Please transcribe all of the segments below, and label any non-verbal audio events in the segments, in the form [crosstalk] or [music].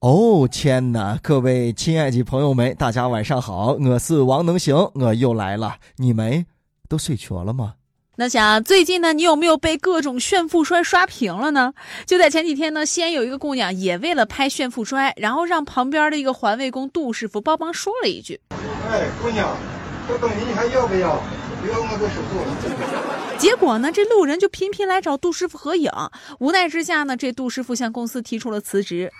哦天哪！各位亲爱的朋友们，大家晚上好，我是王能行，我又来了。你们都睡着了吗？那想最近呢，你有没有被各种炫富摔刷屏了呢？就在前几天呢，西安有一个姑娘也为了拍炫富摔，然后让旁边的一个环卫工杜师傅帮忙说了一句：“哎，姑娘，这东西你还要不要？[laughs] ”结果呢，这路人就频频来找杜师傅合影。无奈之下呢，这杜师傅向公司提出了辞职。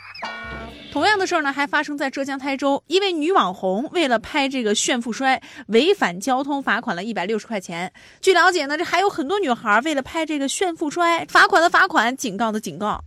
同样的事儿呢，还发生在浙江台州，一位女网红为了拍这个炫富摔，违反交通罚款了一百六十块钱。据了解呢，这还有很多女孩为了拍这个炫富摔，罚款的罚款，警告的警告。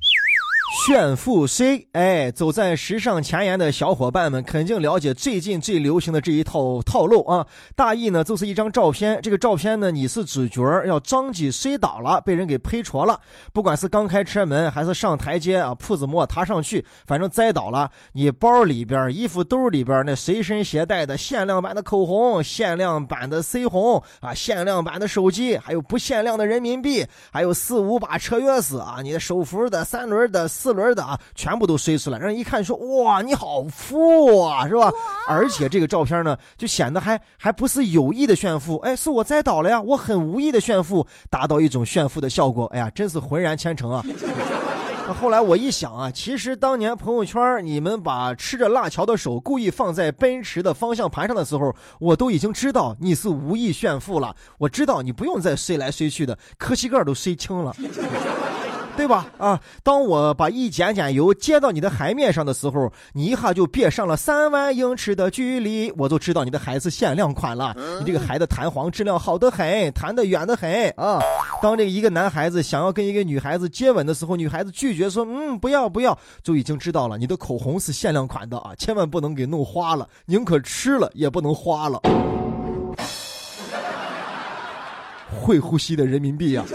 炫富 C，？哎，走在时尚前沿的小伙伴们肯定了解最近最流行的这一套套路啊！大意呢就是一张照片，这个照片呢你是主角，要张起摔倒了，被人给拍戳了。不管是刚开车门还是上台阶啊，铺子没踏上去，反正栽倒了。你包里边、衣服兜里边那随身携带的限量版的口红、限量版的腮红啊、限量版的手机，还有不限量的人民币，还有四五把车钥匙啊，你的手扶的、三轮的。四轮的啊，全部都摔出来，让人一看说哇，你好富啊，是吧？而且这个照片呢，就显得还还不是有意的炫富，哎，是我栽倒了呀，我很无意的炫富，达到一种炫富的效果。哎呀，真是浑然天成啊！[laughs] 后来我一想啊，其实当年朋友圈你们把吃着辣条的手故意放在奔驰的方向盘上的时候，我都已经知道你是无意炫富了。我知道你不用再摔来摔去的，磕膝盖都摔青了。对吧？啊，当我把一点点油接到你的海面上的时候，你一下就别上了三万英尺的距离，我就知道你的孩子限量款了。你这个孩子弹簧质量好得很，弹得远得很啊。当这个一个男孩子想要跟一个女孩子接吻的时候，女孩子拒绝说嗯不要不要，就已经知道了你的口红是限量款的啊，千万不能给弄花了，宁可吃了也不能花了。[laughs] 会呼吸的人民币啊！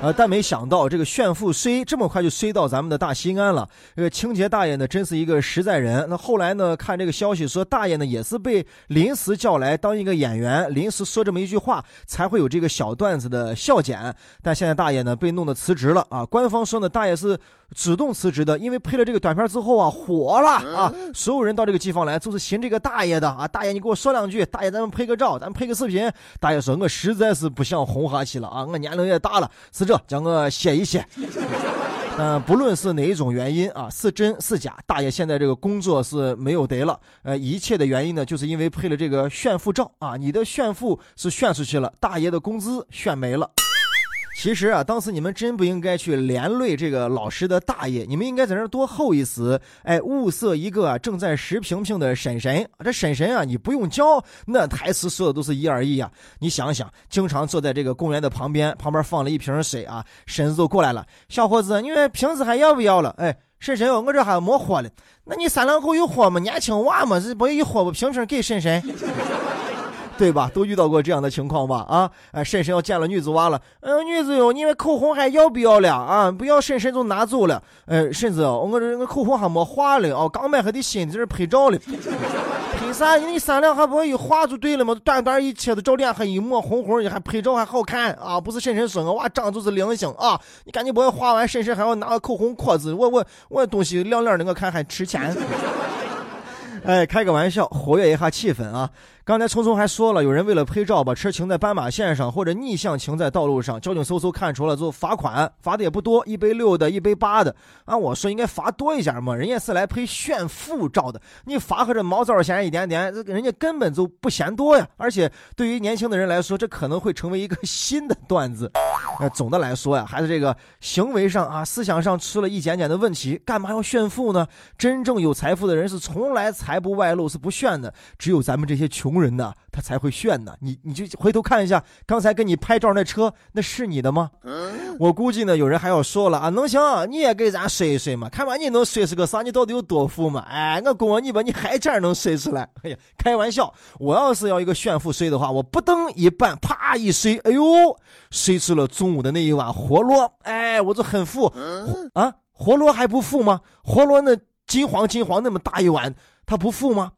呃！但没想到这个炫富虽这么快就衰到咱们的大西安了。这个清洁大爷呢，真是一个实在人。那后来呢，看这个消息说，大爷呢也是被临时叫来当一个演员，临时说这么一句话，才会有这个小段子的笑点。但现在大爷呢被弄得辞职了啊！官方说呢，大爷是。主动辞职的，因为配了这个短片之后啊，火了啊！所有人到这个地方来，就是寻这个大爷的啊！大爷，你给我说两句，大爷，咱们拍个照，咱们拍个视频。大爷说，我实在是不想红哈去了啊，我年龄也大了，是这，叫我歇一歇。嗯，[laughs] 不论是哪一种原因啊，是真是假，大爷现在这个工作是没有得了。呃，一切的原因呢，就是因为配了这个炫富照啊，你的炫富是炫出去了，大爷的工资炫没了。其实啊，当时你们真不应该去连累这个老师的大爷，你们应该在那多候一死，哎，物色一个正在拾瓶瓶的婶婶。这婶婶啊，你不用教，那台词说的都是一二一啊。你想想，经常坐在这个公园的旁边，旁边放了一瓶水啊，婶子就过来了，小伙子，你们瓶子还要不要了？哎，婶婶，我这还没喝了。那你三两口有喝吗？年轻娃嘛，这不一喝不瓶瓶给婶婶。对吧？都遇到过这样的情况吧？啊，哎，婶婶要见了女子娃了，嗯，女子哟，你们口红还要不要了？啊，不要，婶婶就拿走了。哎，婶子，我这我口红还没化了哦，刚买还得新，在这拍照了。拍啥？你三两还不一化就对了嘛？短短一切的照脸还一抹红红，你还拍照还好看啊？不是婶婶说我娃长就是灵性啊！你赶紧把我化完，婶婶还要拿个口红壳子，我我我东西亮亮的，我看还值钱。[laughs] 哎，开个玩笑，活跃一下气氛啊！刚才聪聪还说了，有人为了拍照把车停在斑马线上，或者逆向停在道路上，交警搜搜看出了就罚款，罚的也不多，一杯六的，一杯八的。按我说应该罚多一点嘛，人家是来拍炫富照的，你罚和这毛糟钱一点点，人家根本就不嫌多呀。而且对于年轻的人来说，这可能会成为一个新的段子。[laughs] 呃，总的来说呀，还是这个行为上啊，思想上出了一点点的问题，干嘛要炫富呢？真正有财富的人是从来财不外露，是不炫的，只有咱们这些穷。人呢，他才会炫呢。你你就回头看一下，刚才跟你拍照那车，那是你的吗？我估计呢，有人还要说了啊，能行，你也给咱说一说嘛，看把你能说出个啥？你到底有多富嘛？哎，我问你吧，你还这样能说出来？哎呀，开玩笑，我要是要一个炫富睡的话，我不蹬一半，啪一睡，哎呦，睡出了中午的那一碗活络，哎，我就很富啊，活络还不富吗？活络那金黄金黄那么大一碗，它不富吗？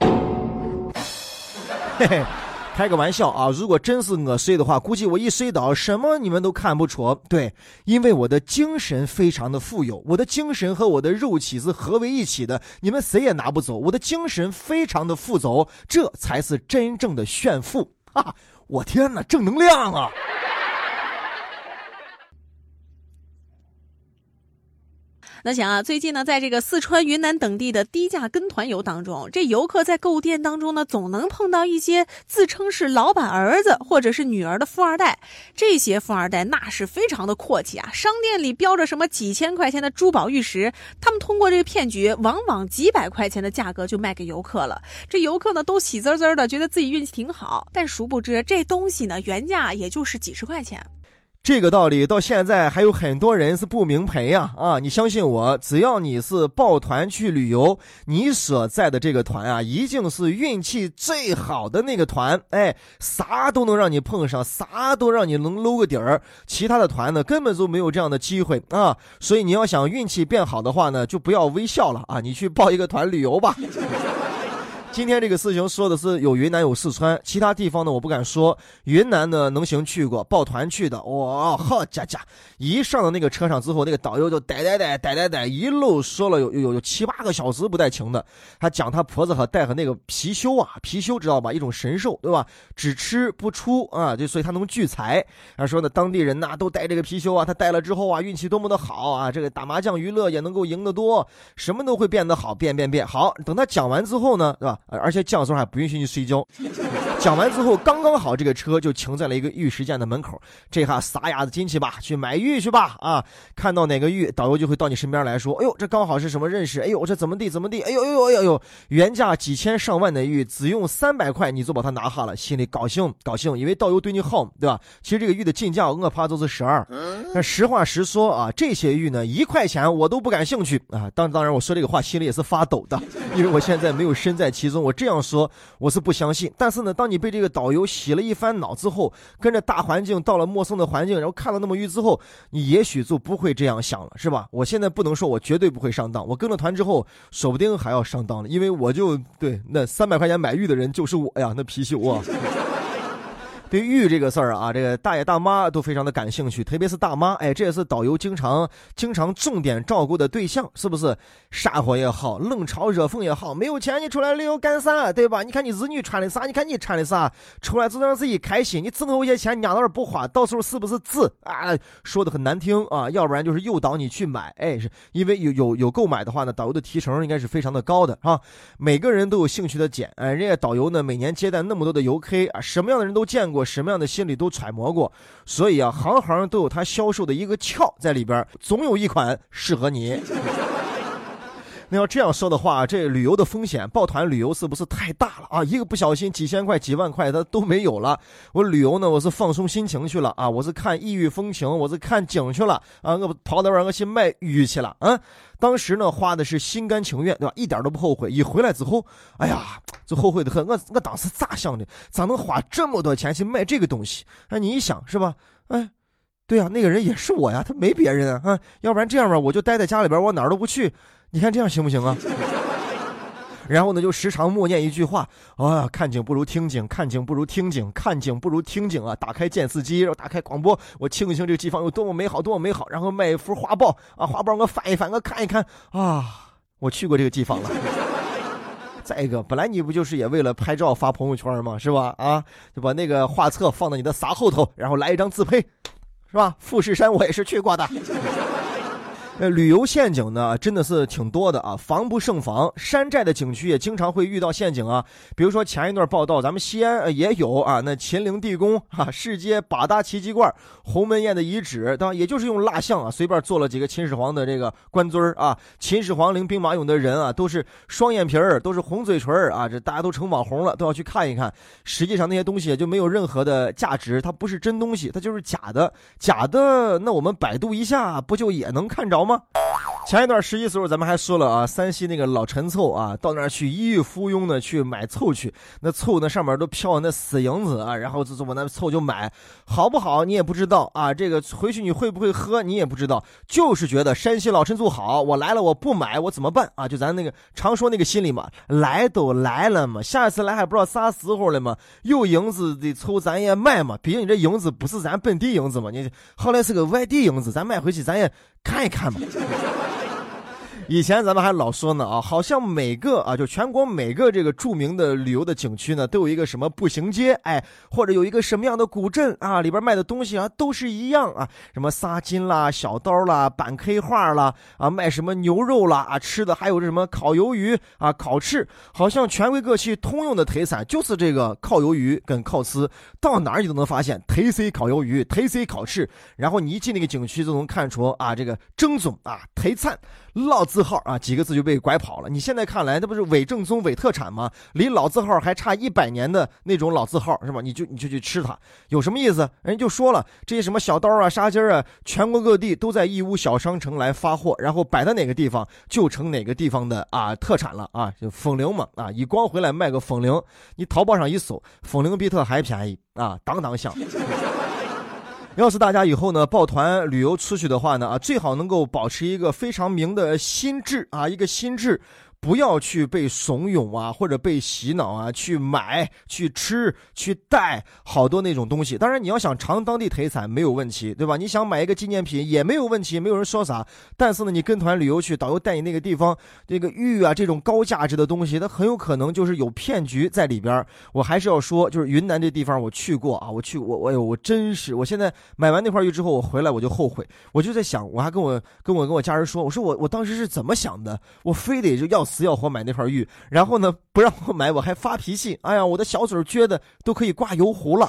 [laughs] 开个玩笑啊！如果真是我睡的话，估计我一睡倒，什么你们都看不出。对，因为我的精神非常的富有，我的精神和我的肉体是合为一体的，你们谁也拿不走。我的精神非常的富足，这才是真正的炫富啊！我天哪，正能量啊！那想啊，最近呢，在这个四川、云南等地的低价跟团游当中，这游客在购物店当中呢，总能碰到一些自称是老板儿子或者是女儿的富二代。这些富二代那是非常的阔气啊，商店里标着什么几千块钱的珠宝玉石，他们通过这个骗局，往往几百块钱的价格就卖给游客了。这游客呢，都喜滋滋的，觉得自己运气挺好，但殊不知这东西呢，原价也就是几十块钱。这个道理到现在还有很多人是不明白呀！啊，你相信我，只要你是抱团去旅游，你所在的这个团啊，一定是运气最好的那个团。哎，啥都能让你碰上，啥都让你能搂个底儿。其他的团呢，根本就没有这样的机会啊！所以你要想运气变好的话呢，就不要微笑了啊！你去报一个团旅游吧。今天这个事情说的是有云南有四川，其他地方呢我不敢说。云南呢能行去过，抱团去的，哇，好家家！一上到那个车上之后，那个导游就逮逮逮逮逮逮，一路说了有有有七八个小时不带停的。他讲他婆子和带和那个貔貅啊，貔貅知道吧？一种神兽，对吧？只吃不出啊，就所以他能聚财。他说呢，当地人呐都带这个貔貅啊，他带了之后啊，运气多么的好啊！这个打麻将娱乐也能够赢得多，什么都会变得好，变变变好。等他讲完之后呢，对吧？而且讲时候还不允许你睡觉。讲完之后，刚刚好这个车就停在了一个玉石店的门口。这下撒丫子进去吧，去买玉去吧。啊，看到哪个玉，导游就会到你身边来说：“哎呦，这刚好是什么认识？哎呦，这怎么地怎么地？哎呦呦呦呦呦，原价几千上万的玉，只用三百块你就把它拿下了，心里高兴高兴，因为导游对你好，对吧？其实这个玉的进价我怕都是十二。那实话实说啊，这些玉呢，一块钱我都不感兴趣啊。当当然我说这个话心里也是发抖的，因为我现在没有身在其中。我这样说我是不相信。但是呢，当你被这个导游洗了一番脑之后，跟着大环境到了陌生的环境，然后看了那么玉之后，你也许就不会这样想了，是吧？我现在不能说我绝对不会上当，我跟了团之后，说不定还要上当了，因为我就对那三百块钱买玉的人就是我呀，那貔貅啊。对玉这个事儿啊，这个大爷大妈都非常的感兴趣，特别是大妈，哎，这也是导游经常经常重点照顾的对象，是不是？山火也好，冷嘲热讽也好，没有钱你出来旅游干啥，对吧？你看你子女穿的啥，你看你穿的啥，出来就让自己开心。你挣那些钱，你娘那儿不花，到时候是不是字啊？说的很难听啊，要不然就是诱导你去买，哎，是因为有有有购买的话呢，导游的提成应该是非常的高的啊。每个人都有兴趣的点，哎，人家导游呢，每年接待那么多的游客啊，什么样的人都见过。我什么样的心理都揣摩过，所以啊，行行都有他销售的一个窍在里边，总有一款适合你。那要这样说的话，这旅游的风险，抱团旅游是不是太大了啊？一个不小心，几千块、几万块，它都没有了。我旅游呢，我是放松心情去了啊，我是看异域风情，我是看景去了啊，我跑到那儿我去卖玉去了啊。当时呢，花的是心甘情愿，对吧？一点都不后悔。一回来之后，哎呀，就后悔的很。我我当时咋想的？咋能花这么多钱去卖这个东西？哎，你一想是吧？哎，对呀，那个人也是我呀，他没别人啊啊。要不然这样吧，我就待在家里边，我哪儿都不去。你看这样行不行啊？[laughs] 然后呢，就时常默念一句话：啊，看景不如听景，看景不如听景，看景不如听景啊！打开电视机，然后打开广播，我听一听这个地方有多么美好，多么美好。然后买一幅画报啊，画报我翻一翻，我看一看啊，我去过这个地方了。再一个，本来你不就是也为了拍照发朋友圈吗？是吧？啊，就把那个画册放到你的撒后头，然后来一张自拍，是吧？富士山我也是去过的。呃，旅游陷阱呢，真的是挺多的啊，防不胜防。山寨的景区也经常会遇到陷阱啊。比如说前一段报道，咱们西安也有啊，那秦陵地宫哈，世界八大奇迹馆，鸿门宴的遗址，当也就是用蜡像啊，随便做了几个秦始皇的这个官尊啊，秦始皇陵兵马俑的人啊，都是双眼皮儿，都是红嘴唇儿啊，这大家都成网红了，都要去看一看。实际上那些东西也就没有任何的价值，它不是真东西，它就是假的，假的。那我们百度一下，不就也能看着吗？吗？前一段十一时候，咱们还说了啊，山西那个老陈凑啊，到那儿去一遇附庸的去买凑去，那凑那上面都飘那死银子啊，然后就往那凑就买，好不好你也不知道啊，这个回去你会不会喝你也不知道，就是觉得山西老陈醋好，我来了我不买我怎么办？啊？就咱那个常说那个心理嘛，来都来了嘛，下一次来还不知道啥时候了嘛，有银子的凑咱也买嘛，毕竟你这银子不是咱本地银子嘛，你后来是个外地银子，咱买回去咱也看一看嘛。以前咱们还老说呢啊，好像每个啊，就全国每个这个著名的旅游的景区呢，都有一个什么步行街，哎，或者有一个什么样的古镇啊，里边卖的东西啊都是一样啊，什么纱巾啦、小刀啦、板 K 画啦，啊，卖什么牛肉啦啊，吃的还有什么烤鱿鱼啊、烤翅，好像全国各地通用的特产就是这个烤鱿鱼跟烤翅，到哪儿你都能发现特色烤鱿鱼、特色烤翅，然后你一进那个景区就能看出啊，这个正宗啊特产。老子字号啊，几个字就被拐跑了。你现在看来，那不是伪正宗、伪特产吗？离老字号还差一百年的那种老字号是吧？你就你就去吃它，有什么意思？人家就说了，这些什么小刀啊、沙巾啊，全国各地都在义乌小商城来发货，然后摆在哪个地方就成哪个地方的啊特产了啊，就风铃嘛啊，一光回来卖个风铃，你淘宝上一搜，风铃比特还便宜啊，当当响。要是大家以后呢抱团旅游出去的话呢啊，最好能够保持一个非常明的心智啊，一个心智。不要去被怂恿啊，或者被洗脑啊，去买、去吃、去带好多那种东西。当然，你要想尝当地特产没有问题，对吧？你想买一个纪念品也没有问题，没有人说啥。但是呢，你跟团旅游去，导游带你那个地方，这个玉啊这种高价值的东西，它很有可能就是有骗局在里边。我还是要说，就是云南这地方我去过啊，我去我我呦我真是，我现在买完那块玉之后，我回来我就后悔，我就在想，我还跟我跟我跟我家人说，我说我我当时是怎么想的，我非得就要。死要活买那块玉，然后呢不让我买，我还发脾气。哎呀，我的小嘴撅的都可以挂油壶了。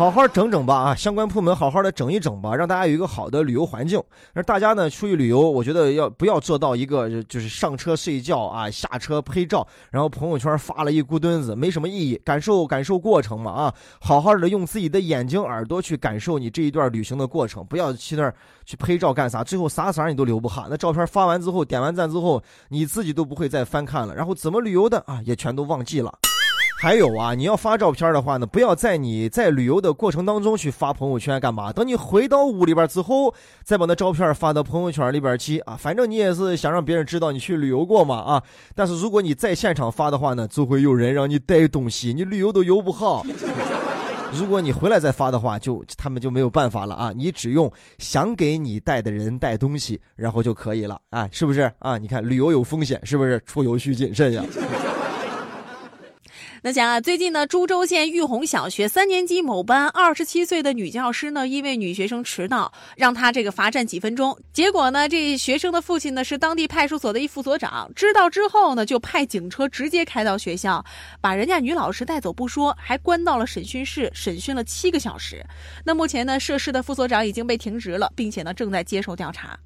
好好整整吧啊！相关部门好好的整一整吧，让大家有一个好的旅游环境。那大家呢出去旅游，我觉得要不要做到一个就是上车睡觉啊，下车拍照，然后朋友圈发了一咕墩子，没什么意义。感受感受过程嘛啊！好好的用自己的眼睛耳朵去感受你这一段旅行的过程，不要去那儿去拍照干啥，最后啥色你都留不下。那照片发完之后，点完赞之后，你自己都不会再翻看了，然后怎么旅游的啊，也全都忘记了。还有啊，你要发照片的话呢，不要在你在旅游的过程当中去发朋友圈，干嘛？等你回到屋里边之后，再把那照片发到朋友圈里边去啊。反正你也是想让别人知道你去旅游过嘛啊。但是如果你在现场发的话呢，就会有人让你带东西，你旅游都游不好。如果你回来再发的话，就他们就没有办法了啊。你只用想给你带的人带东西，然后就可以了啊，是不是啊？你看旅游有风险，是不是？出游需谨慎呀。那讲啊，最近呢，株洲县玉红小学三年级某班二十七岁的女教师呢，因为女学生迟到，让她这个罚站几分钟。结果呢，这学生的父亲呢是当地派出所的一副所长，知道之后呢，就派警车直接开到学校，把人家女老师带走不说，还关到了审讯室，审讯了七个小时。那目前呢，涉事的副所长已经被停职了，并且呢，正在接受调查。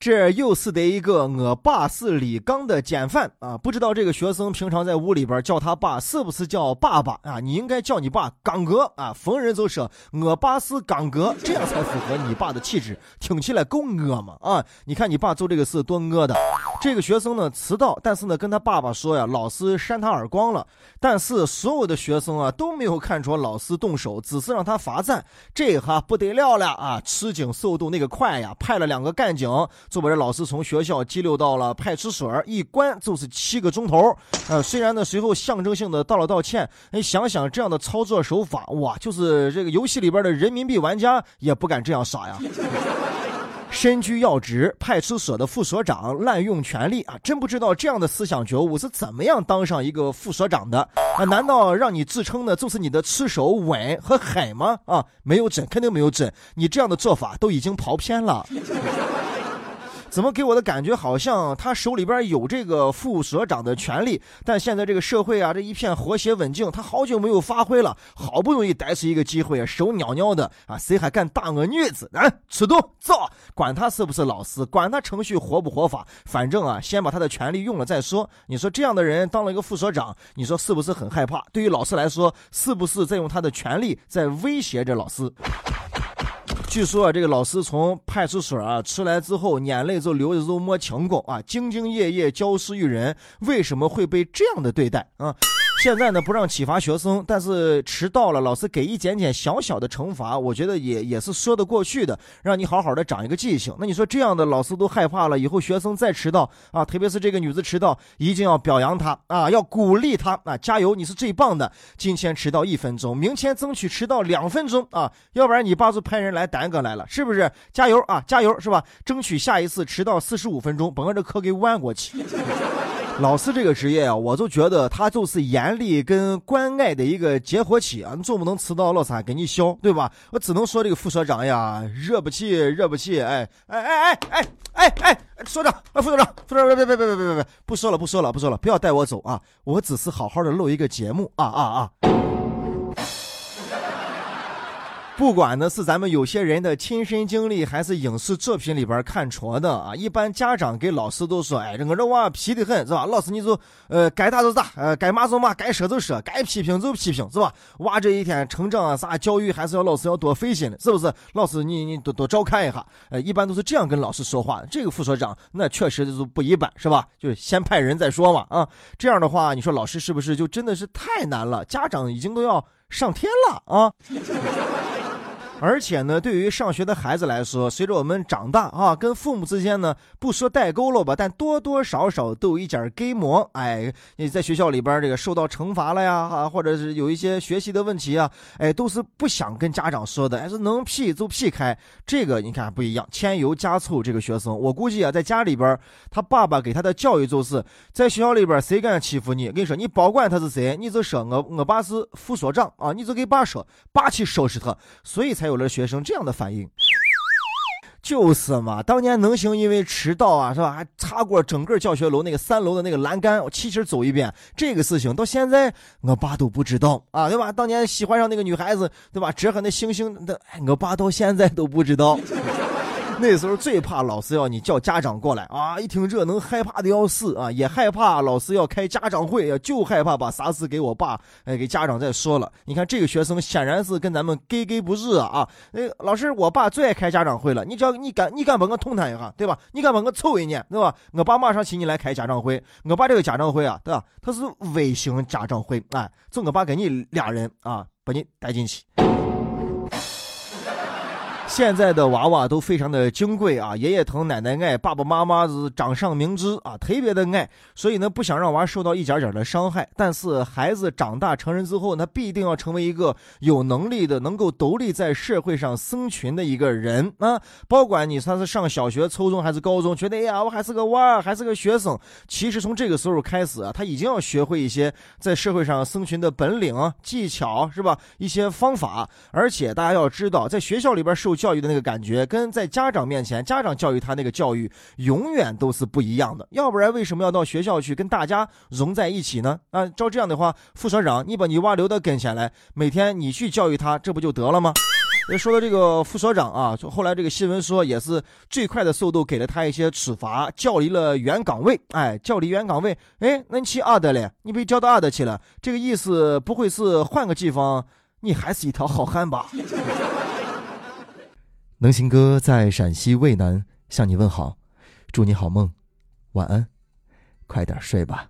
这又是得一个我爸是李刚的典范啊！不知道这个学生平常在屋里边叫他爸是不是叫爸爸啊？你应该叫你爸刚哥啊！逢人就说我爸是刚哥，这样才符合你爸的气质，听起来够恶嘛啊！你看你爸做这个事多恶的。这个学生呢迟到，但是呢跟他爸爸说呀，老师扇他耳光了。但是所有的学生啊都没有看出老师动手，只是让他罚站。这哈不得了了啊！吃紧速度那个快呀，派了两个干警。就把这老师从学校激溜到了派出所，一关就是七个钟头。呃，虽然呢随后象征性的道了道歉，你想想这样的操作手法，哇，就是这个游戏里边的人民币玩家也不敢这样耍呀。身居要职，派出所的副所长滥用权力啊！真不知道这样的思想觉悟是怎么样当上一个副所长的啊？难道让你自称的就是你的吃手稳和狠吗？啊，没有准，肯定没有准，你这样的做法都已经跑偏了。怎么给我的感觉好像他手里边有这个副所长的权利，但现在这个社会啊，这一片和谐稳静，他好久没有发挥了，好不容易逮出一个机会，手袅袅的啊，谁还敢打我女子？来，出动走，管他是不是老师，管他程序合不合法，反正啊，先把他的权利用了再说。你说这样的人当了一个副所长，你说是不是很害怕？对于老师来说，是不是在用他的权利在威胁着老师？据说啊，这个老师从派出所啊出来之后，眼泪就流着都没停过啊，兢兢业业教书育人，为什么会被这样的对待啊？现在呢，不让启发学生，但是迟到了，老师给一点点小小的惩罚，我觉得也也是说得过去的，让你好好的长一个记性。那你说这样的老师都害怕了，以后学生再迟到啊，特别是这个女子迟到，一定要表扬她啊，要鼓励她啊，加油，你是最棒的。今天迟到一分钟，明天争取迟到两分钟啊，要不然你爸就派人来耽搁来了，是不是？加油啊，加油是吧？争取下一次迟到四十五分钟，把这课给弯过去。[laughs] 老师这个职业啊，我就觉得他就是严厉跟关爱的一个结合体啊！你总不能迟到，老师给你削，对吧？我只能说这个副所长呀，惹不起，惹不起！哎哎哎哎哎哎哎，所长，副所长，副所长，别别别别别别别，不说了不说了不说了，不要带我走啊！我只是好好的录一个节目啊啊啊！不管呢是咱们有些人的亲身经历，还是影视作品里边看出的啊，一般家长给老师都说：“哎，这我这娃皮得很，是吧？老师你就呃该打就打，呃该骂就骂，该说就说，该批评就批评，是吧？娃这一天成长啊啥教育还是要老师要多费心的，是不是？老师你你多多照看一下，呃，一般都是这样跟老师说话。这个副所长那确实就是不一般，是吧？就先派人再说嘛啊。这样的话，你说老师是不是就真的是太难了？家长已经都要上天了啊！而且呢，对于上学的孩子来说，随着我们长大啊，跟父母之间呢，不说代沟了吧，但多多少少都有一点儿隔膜。哎，你在学校里边这个受到惩罚了呀，啊，或者是有一些学习的问题啊，哎，都是不想跟家长说的，还是能批就批开。这个你看不一样，添油加醋。这个学生，我估计啊，在家里边，他爸爸给他的教育就是，在学校里边谁敢欺负你，跟你说，你保管他是谁，你就说我我爸是副所长啊，你就给爸说，爸去收拾他，所以才。有了学生这样的反应，就是嘛。当年能行因为迟到啊，是吧？还擦过整个教学楼那个三楼的那个栏杆，我齐齐走一遍。这个事情到现在我爸都不知道啊，对吧？当年喜欢上那个女孩子，对吧？折痕那星星的，我爸到现在都不知道。那时候最怕老师要你叫家长过来啊！一听这能害怕的要死啊！也害怕老师要开家长会，就害怕把啥事给我爸哎给家长再说了。你看这个学生显然是跟咱们格格不入啊啊！那老师，我爸最爱开家长会了，你只要你敢你敢把我捅他一下，对吧？你敢把我凑一年，对吧？我爸马上请你来开家长会。我爸这个家长会啊，对吧？他是微型家长会，哎，就我爸跟你俩人啊，把你带进去。现在的娃娃都非常的金贵啊，爷爷疼，奶奶爱，爸爸妈妈是掌上明珠啊，特别的爱，所以呢，不想让娃受到一点点的伤害。但是孩子长大成人之后，那必定要成为一个有能力的、能够独立在社会上生存的一个人 [laughs] 啊。不管你算是上小学、初中还是高中，觉得哎呀，我还是个娃，还是个学生。其实从这个时候开始啊，他已经要学会一些在社会上生存的本领、技巧，是吧？一些方法。而且大家要知道，在学校里边受。教育的那个感觉，跟在家长面前，家长教育他那个教育，永远都是不一样的。要不然，为什么要到学校去跟大家融在一起呢？啊，照这样的话，副所长，你把你娃留到跟前来，每天你去教育他，这不就得了吗？说到这个副所长啊，后来这个新闻说，也是最快的速度给了他一些处罚，调离了原岗位。哎，调离原岗位，哎，那你去阿德嘞？你被调到阿德去了？这个意思不会是换个地方，你还是一条好汉吧？能行哥在陕西渭南向你问好，祝你好梦，晚安，快点睡吧。